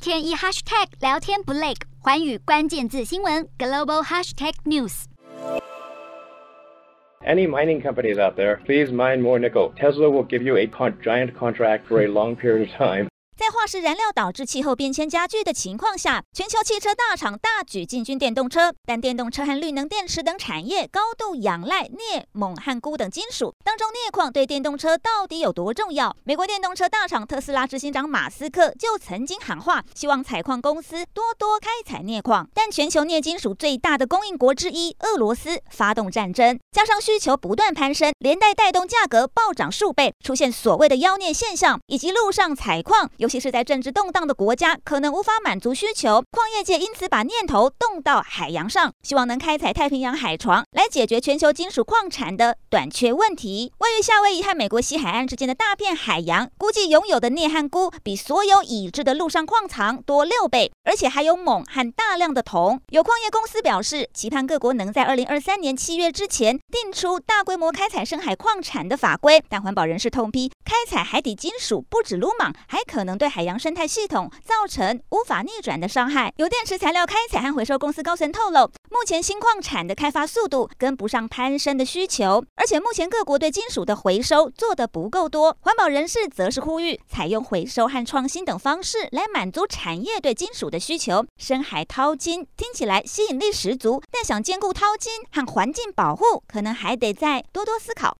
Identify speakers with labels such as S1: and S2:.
S1: 天一 hashtag 聊天不累，寰宇关键字新闻 global hashtag
S2: news。Any mining companies out there, please mine more nickel. Tesla will give you a giant contract for a long period of time.
S3: 在化石燃料导致气候变迁加剧的情况下，全球汽车大厂大举进军电动车，但电动车和绿能电池等产业高度仰赖镍、锰和钴等金属，当中镍矿对电动车到底有多重要？美国电动车大厂特斯拉执行长马斯克就曾经喊话，希望采矿公司多多开采镍矿。但全球镍金属最大的供应国之一俄罗斯发动战争，加上需求不断攀升，连带带动价格暴涨数倍，出现所谓的妖镍现象，以及陆上采矿有。其是在政治动荡的国家，可能无法满足需求，矿业界因此把念头动到海洋上，希望能开采太平洋海床来解决全球金属矿产的短缺问题。位于夏威夷和美国西海岸之间的大片海洋，估计拥有的镍和钴比所有已知的陆上矿藏多六倍，而且还有锰和大量的铜。有矿业公司表示，期盼各国能在二零二三年七月之前定出大规模开采深海矿产的法规。但环保人士痛批，开采海底金属不止鲁莽，还可能。对海洋生态系统造成无法逆转的伤害。有电池材料开采和回收公司高层透露，目前新矿产的开发速度跟不上攀升的需求，而且目前各国对金属的回收做得不够多。环保人士则是呼吁，采用回收和创新等方式来满足产业对金属的需求。深海淘金听起来吸引力十足，但想兼顾淘金和环境保护，可能还得再多多思考。